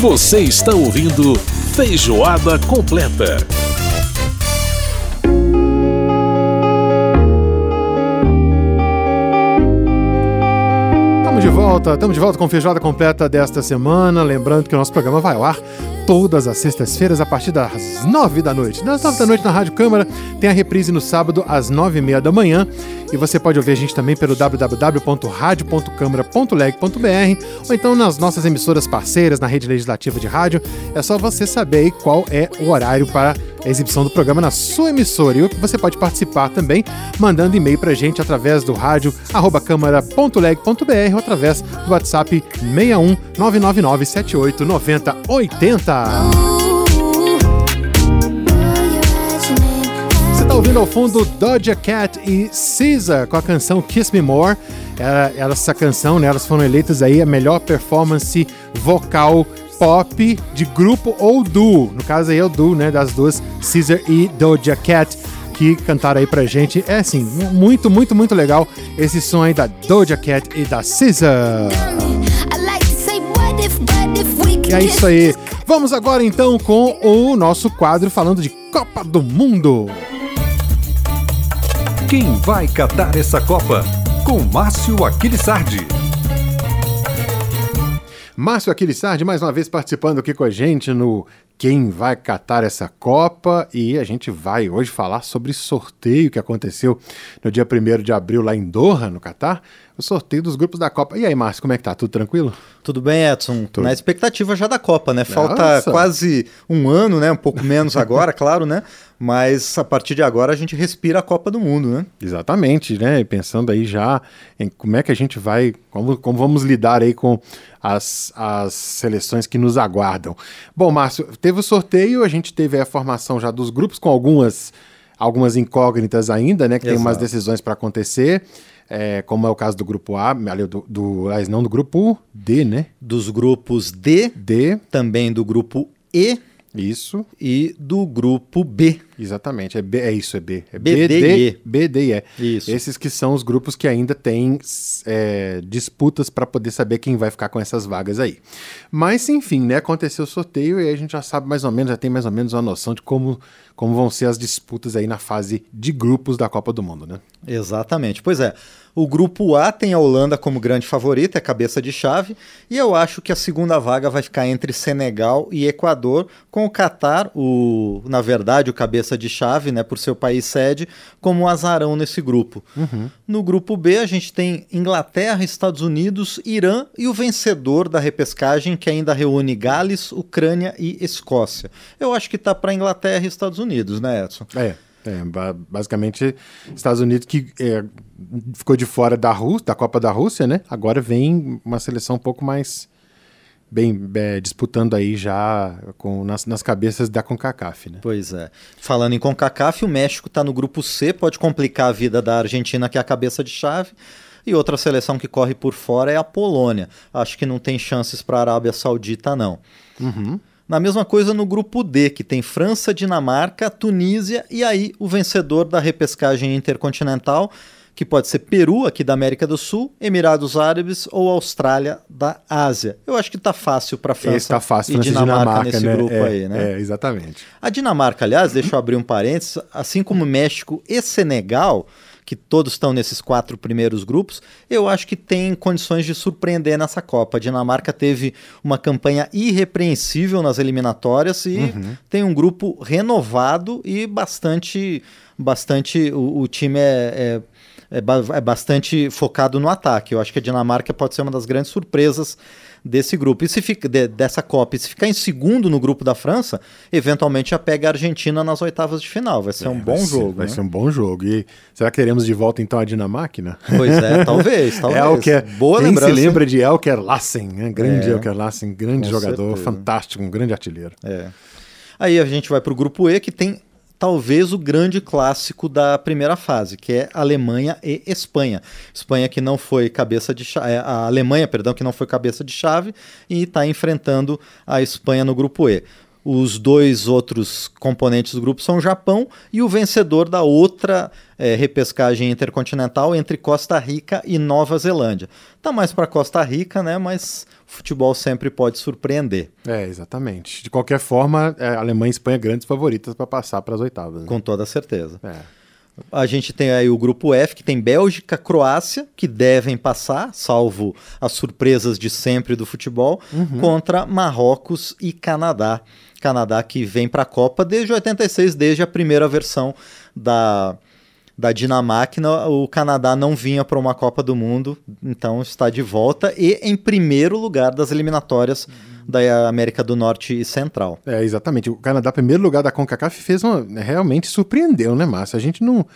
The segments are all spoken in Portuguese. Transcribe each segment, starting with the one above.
Você está ouvindo Feijoada Completa. Estamos de volta, estamos de volta com Feijoada Completa desta semana. Lembrando que o nosso programa vai ao ar todas as sextas-feiras a partir das nove da noite. Das nove da noite na Rádio Câmara, tem a reprise no sábado às nove e meia da manhã. E você pode ouvir a gente também pelo www.radio.câmara.leg.br ou então nas nossas emissoras parceiras na rede legislativa de rádio. É só você saber qual é o horário para a exibição do programa na sua emissora. E você pode participar também mandando e-mail para a gente através do rádio câmara.leg.br ou através do WhatsApp 61 999 78 90 80. Você está ouvindo ao fundo Doja Cat e Caesar com a canção Kiss Me More. Ela, essa canção, né, elas foram eleitas aí a melhor performance vocal pop de grupo ou duo. No caso aí é o duo, né, das duas, Caesar e Doja Cat, que cantaram aí pra gente. É assim, muito, muito, muito legal esse som aí da Doja Cat e da Caesar. E é isso aí. Vamos agora então com o nosso quadro falando de Copa do Mundo. Quem vai catar essa Copa? Com Márcio Aquilissardi. Márcio Aquilissardi, mais uma vez participando aqui com a gente no Quem vai catar essa Copa. E a gente vai hoje falar sobre sorteio que aconteceu no dia 1 de abril lá em Doha, no Catar o sorteio dos grupos da Copa. E aí, Márcio, como é que tá? Tudo tranquilo? Tudo bem, Edson. Tudo. Na expectativa já da Copa, né? Falta Nossa. quase um ano, né? Um pouco menos agora, claro, né? Mas a partir de agora a gente respira a Copa do Mundo, né? Exatamente, né? E pensando aí já em como é que a gente vai, como, como vamos lidar aí com as, as seleções que nos aguardam. Bom, Márcio, teve o sorteio, a gente teve a formação já dos grupos com algumas algumas incógnitas ainda, né? Que Exato. tem umas decisões para acontecer é, como é o caso do grupo A, do, do, não, do grupo D, né? Dos grupos D, D, também do grupo E. Isso. E do grupo B. Exatamente, é, B, é isso, é B. É B, B, D, D, E. B, D e E. Isso. Esses que são os grupos que ainda têm é, disputas para poder saber quem vai ficar com essas vagas aí. Mas, enfim, né, aconteceu o sorteio e a gente já sabe mais ou menos, já tem mais ou menos uma noção de como, como vão ser as disputas aí na fase de grupos da Copa do Mundo, né? Exatamente. Pois é. O grupo A tem a Holanda como grande favorita, é cabeça de chave, e eu acho que a segunda vaga vai ficar entre Senegal e Equador, com o Catar, o, na verdade, o cabeça de chave, né, por seu país sede, como um azarão nesse grupo. Uhum. No grupo B, a gente tem Inglaterra, Estados Unidos, Irã e o vencedor da repescagem, que ainda reúne Gales, Ucrânia e Escócia. Eu acho que tá para Inglaterra e Estados Unidos, né, Edson? É. É, basicamente, Estados Unidos que é, ficou de fora da, Rússia, da Copa da Rússia, né? Agora vem uma seleção um pouco mais bem é, disputando aí já com, nas, nas cabeças da CONCACAF, né? Pois é. Falando em CONCACAF, o México está no grupo C, pode complicar a vida da Argentina, que é a cabeça de chave. E outra seleção que corre por fora é a Polônia. Acho que não tem chances para a Arábia Saudita, não. Uhum. Na mesma coisa no grupo D, que tem França, Dinamarca, Tunísia e aí o vencedor da repescagem intercontinental, que pode ser Peru, aqui da América do Sul, Emirados Árabes ou Austrália da Ásia. Eu acho que está fácil para França tá fácil, e Dinamarca, Dinamarca nesse né? grupo é, aí, né? É, exatamente. A Dinamarca, aliás, deixa eu abrir um parênteses, assim como México e Senegal, que todos estão nesses quatro primeiros grupos, eu acho que tem condições de surpreender nessa Copa. A Dinamarca teve uma campanha irrepreensível nas eliminatórias e uhum. tem um grupo renovado e bastante. bastante o, o time é, é, é, é bastante focado no ataque. Eu acho que a Dinamarca pode ser uma das grandes surpresas desse grupo. E se fica de, dessa Copa, e se ficar em segundo no grupo da França, eventualmente já pega a Argentina nas oitavas de final. Vai ser é, um bom vai jogo. Ser, vai né? ser um bom jogo. E será que teremos de volta então a Dinamarca? Pois é, talvez, talvez. Elker, Boa quem lembrança. se lembra de Elker Lassen, né? Grande é, Elker Lassen, grande jogador, certeza. fantástico, um grande artilheiro. É. Aí a gente vai para o grupo E, que tem talvez o grande clássico da primeira fase, que é Alemanha e Espanha. Espanha que não foi cabeça de chave, é, a Alemanha, perdão, que não foi cabeça de chave e está enfrentando a Espanha no grupo E. Os dois outros componentes do grupo são o Japão e o vencedor da outra é, repescagem intercontinental entre Costa Rica e Nova Zelândia. Tá mais para Costa Rica, né? Mas futebol sempre pode surpreender. É, exatamente. De qualquer forma, é, Alemanha e Espanha grandes favoritas para passar para as oitavas. Né? Com toda certeza. É. A gente tem aí o grupo F, que tem Bélgica, Croácia, que devem passar, salvo as surpresas de sempre do futebol, uhum. contra Marrocos e Canadá. Canadá que vem para a Copa desde 86, desde a primeira versão da, da Dinamarca. O Canadá não vinha para uma Copa do Mundo, então está de volta e em primeiro lugar das eliminatórias da América do Norte e Central. É, exatamente. O Canadá, primeiro lugar da CONCACAF, fez uma. Realmente surpreendeu, né, Márcio? A gente não.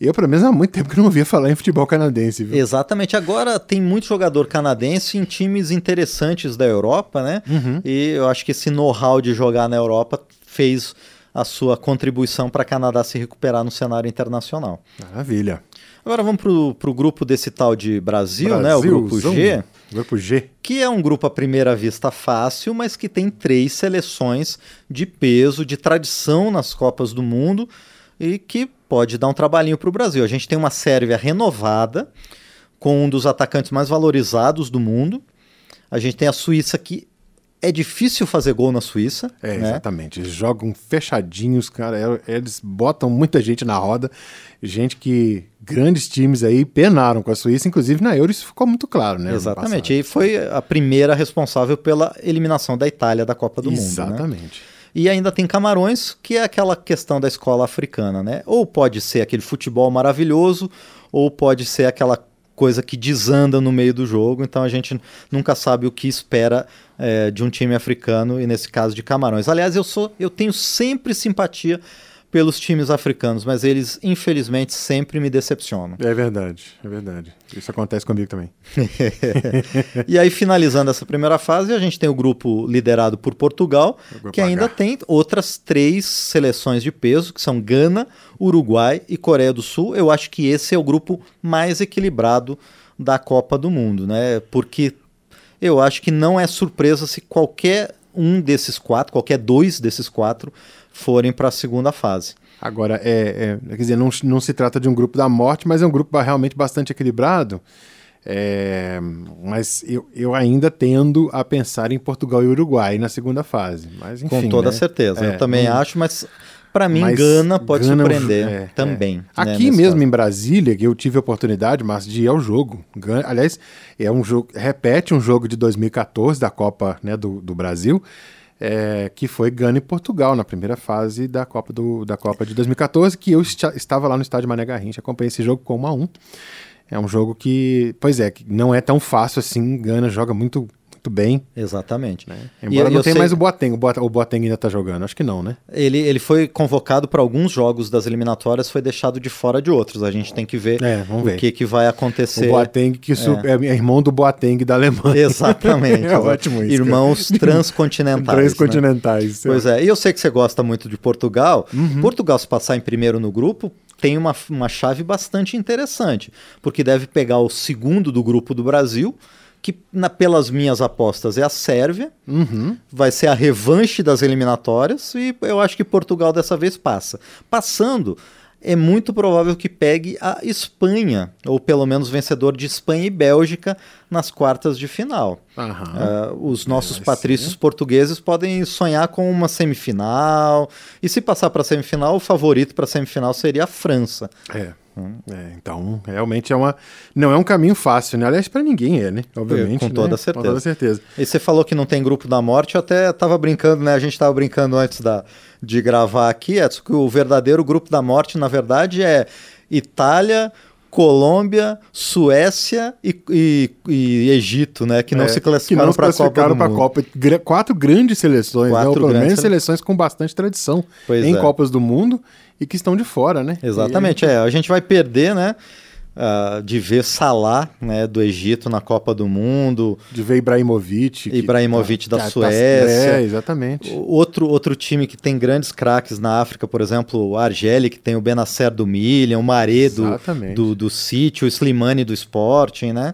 Eu, pelo menos, há muito tempo que não ouvia falar em futebol canadense. Viu? Exatamente. Agora tem muito jogador canadense em times interessantes da Europa, né? Uhum. E eu acho que esse know-how de jogar na Europa fez a sua contribuição para Canadá se recuperar no cenário internacional. Maravilha. Agora vamos para o grupo desse tal de Brasil, Brasil né? O grupo G. Grupo G. Que é um grupo à primeira vista fácil, mas que tem três seleções de peso, de tradição nas Copas do Mundo e que pode dar um trabalhinho para o Brasil. A gente tem uma Sérvia renovada, com um dos atacantes mais valorizados do mundo. A gente tem a Suíça que é difícil fazer gol na Suíça. É, né? exatamente. Eles jogam fechadinhos, cara. É, eles botam muita gente na roda. Gente que grandes times aí penaram com a Suíça, inclusive na Euro isso ficou muito claro, né? Exatamente. E foi a primeira responsável pela eliminação da Itália da Copa do exatamente. Mundo. Exatamente. Né? E ainda tem Camarões, que é aquela questão da escola africana, né? Ou pode ser aquele futebol maravilhoso, ou pode ser aquela coisa que desanda no meio do jogo. Então a gente nunca sabe o que espera é, de um time africano e nesse caso de Camarões. Aliás, eu sou, eu tenho sempre simpatia pelos times africanos, mas eles infelizmente sempre me decepcionam. É verdade, é verdade. Isso acontece comigo também. e aí, finalizando essa primeira fase, a gente tem o grupo liderado por Portugal, que ainda tem outras três seleções de peso, que são Gana, Uruguai e Coreia do Sul. Eu acho que esse é o grupo mais equilibrado da Copa do Mundo, né? Porque eu acho que não é surpresa se qualquer um desses quatro, qualquer dois desses quatro, forem para a segunda fase. Agora, é, é, quer dizer, não, não se trata de um grupo da morte, mas é um grupo realmente bastante equilibrado. É, mas eu, eu ainda tendo a pensar em Portugal e Uruguai na segunda fase. Mas, enfim, Com toda né? certeza, é, eu também acho, mas para mim mas Gana pode Gana, surpreender é, também. É. Né, Aqui mesmo caso. em Brasília, que eu tive a oportunidade, mas de ir ao jogo. Gana, aliás, é um jogo, repete um jogo de 2014 da Copa né, do, do Brasil é, que foi Gana e Portugal na primeira fase da Copa, do, da Copa de 2014, que eu estava lá no estádio Mané Garrincha, acompanhei esse jogo com 1 a 1 É um jogo que, pois é, que não é tão fácil assim, Gana joga muito muito bem. Exatamente. Né? Embora e, não tenha sei... mais o Boateng, o Boateng, o Boateng ainda está jogando, acho que não, né? Ele, ele foi convocado para alguns jogos das eliminatórias, foi deixado de fora de outros. A gente tem que ver é, o ver. que, que vai acontecer. O Boateng, que é. é irmão do Boateng da Alemanha. Exatamente. é ótimo isso. Irmãos transcontinentais. transcontinentais. Né? Pois é, e eu sei que você gosta muito de Portugal. Uhum. Portugal, se passar em primeiro no grupo, tem uma, uma chave bastante interessante, porque deve pegar o segundo do grupo do Brasil que na, pelas minhas apostas é a Sérvia, uhum. vai ser a revanche das eliminatórias e eu acho que Portugal dessa vez passa. Passando, é muito provável que pegue a Espanha, ou pelo menos vencedor de Espanha e Bélgica nas quartas de final. Uh, os nossos é, patrícios sim. portugueses podem sonhar com uma semifinal, e se passar para a semifinal, o favorito para a semifinal seria a França. É. É, então, realmente é uma. Não é um caminho fácil, né? Aliás, para ninguém é, né? Obviamente. Com toda né? certeza. Com toda certeza. E você falou que não tem grupo da morte, eu até tava brincando, né? A gente tava brincando antes da, de gravar aqui, Edson, que o verdadeiro grupo da morte, na verdade, é Itália, Colômbia, Suécia e, e, e, Egito, né? Que não é, se classificaram para a Copa. Pra Copa. Quatro grandes seleções? Quatro né? Ou pelo menos seleções com bastante tradição pois em é. Copas do Mundo e que estão de fora, né? Exatamente, é. A gente vai perder, né? Uh, de ver Salah, né, do Egito na Copa do Mundo. De ver Ibrahimovic. Ibrahimovic que, da tá, Suécia. é, exatamente. Outro, outro time que tem grandes craques na África, por exemplo, o Argeli, que tem o Benacer do Milan, o Maré do, do, do City, o Slimani do Sporting, né?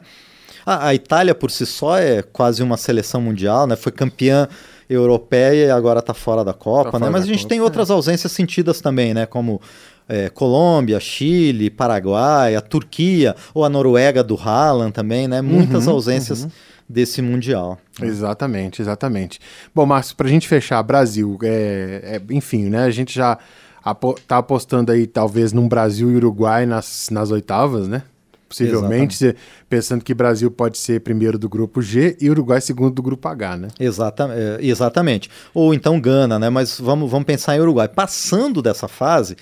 A, a Itália por si só é quase uma seleção mundial, né? Foi campeã europeia e agora está fora da Copa, Tá né? Mas a gente Copa, tem outras ausências sentidas também, né? Como é, Colômbia, Chile, Paraguai, a Turquia ou a Noruega do Haaland também, né? Muitas Uhum, ausências desse mundial. Exatamente, exatamente. Bom, Márcio, pra gente fechar, Brasil, é, é, enfim, né? A gente já apo tá apostando aí, talvez, num Brasil e Uruguai nas, nas oitavas, né? Possivelmente, cê- pensando que Brasil pode ser primeiro do grupo G e Uruguai segundo do grupo H, né? Exata, é, exatamente. Ou então Gana, né? Mas vamos, vamos pensar em Uruguai. Passando dessa fase,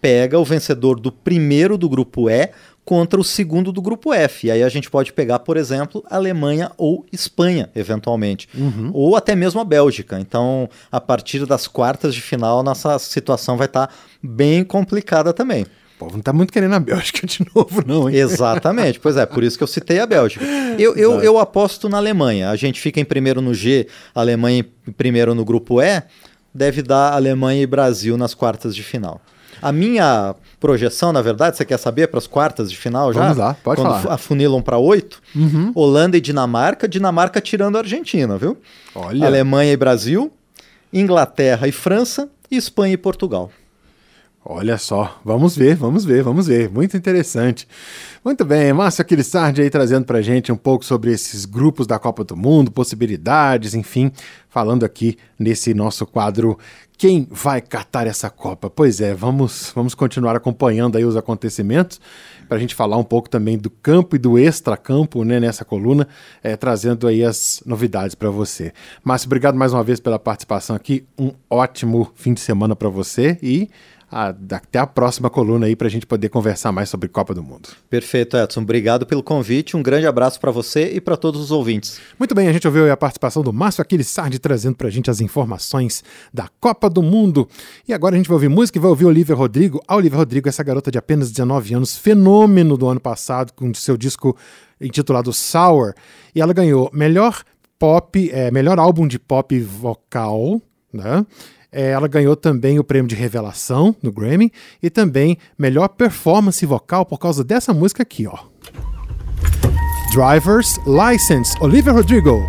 pega o vencedor do primeiro do grupo E contra o segundo do grupo F. E aí a gente pode pegar, por exemplo, Alemanha ou Espanha, eventualmente. Ou até mesmo a Bélgica. Então, a partir das quartas de final, nossa situação vai estar bem complicada também. O povo não tá muito querendo a Bélgica de novo, não, hein? Exatamente, pois é, por isso que eu citei a Bélgica. Eu, eu, eu aposto na Alemanha. A gente fica em primeiro no G, Alemanha em primeiro no grupo E, deve dar Alemanha e Brasil nas quartas de final. A minha projeção, na verdade, você quer saber para as quartas de final já? Vamos lá, pode Quando falar. Uhum. afunilam para oito, Holanda e Dinamarca, Dinamarca tirando a Argentina, viu? Olha, Alemanha e Brasil, Inglaterra e França, e Espanha e Portugal. Olha só. Vamos ver, vamos ver, vamos ver. Muito interessante. Muito bem, Márcio Aquilissardi aí trazendo pra gente um pouco sobre esses grupos da Copa do Mundo, possibilidades, enfim, falando aqui nesse nosso quadro Quem vai catar essa Copa? Pois é, vamos, vamos continuar acompanhando aí os acontecimentos para a gente falar um pouco também do campo e do extracampo né, nessa coluna, eh, trazendo aí as novidades para você. Márcio, obrigado mais uma vez pela participação aqui. Um ótimo fim de semana para você e a- até a próxima coluna aí para a gente poder conversar mais sobre Copa do Mundo. Perfeito, Edson. Obrigado pelo convite. Um grande abraço para você e para todos os ouvintes. Muito bem, a gente ouviu a participação do Márcio Aquiles Sardi trazendo pra gente as informações da Copa do Mundo. E agora a gente vai ouvir música e vai ouvir Olivia Rodrigo. A Olivia Rodrigo, essa garota de apenas 19 anos, fenômeno do ano passado, com seu disco intitulado Sour. E ela ganhou melhor pop, é, melhor álbum de pop vocal, né? É, ela ganhou também o prêmio de revelação no Grammy e também melhor performance vocal por causa dessa música aqui, ó. Driver's License, Olivia Rodrigo.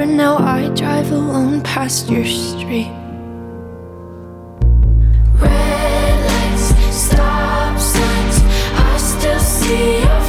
forever, now I drive alone past your street. Red lights, stop signs, I still see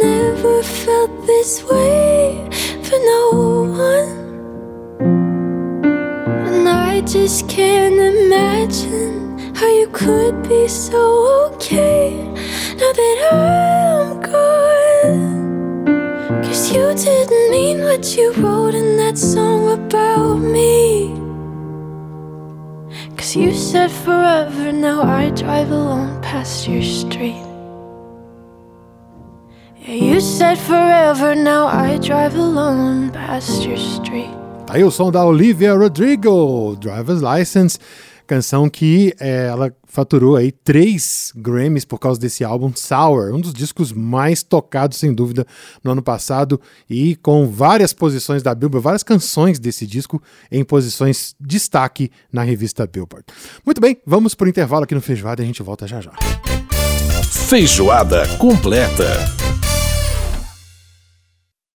never felt this way for no one. And I just can't imagine how you could be so okay now that I'm gone. Cause you didn't mean what you wrote in that song about me. Cause you said forever, now I drive alone past your street. You said forever, now I drive alone past your street. Tá aí o som da Olivia Rodrigo, Driver's License, canção que é, ela faturou aí três Grammys por causa desse álbum Sour, um dos discos mais tocados sem dúvida no ano passado e com várias posições da Billboard, várias canções desse disco em posições destaque na revista Billboard. Muito bem, vamos pro intervalo aqui no Feijoada e a gente volta já já. Feijoada completa.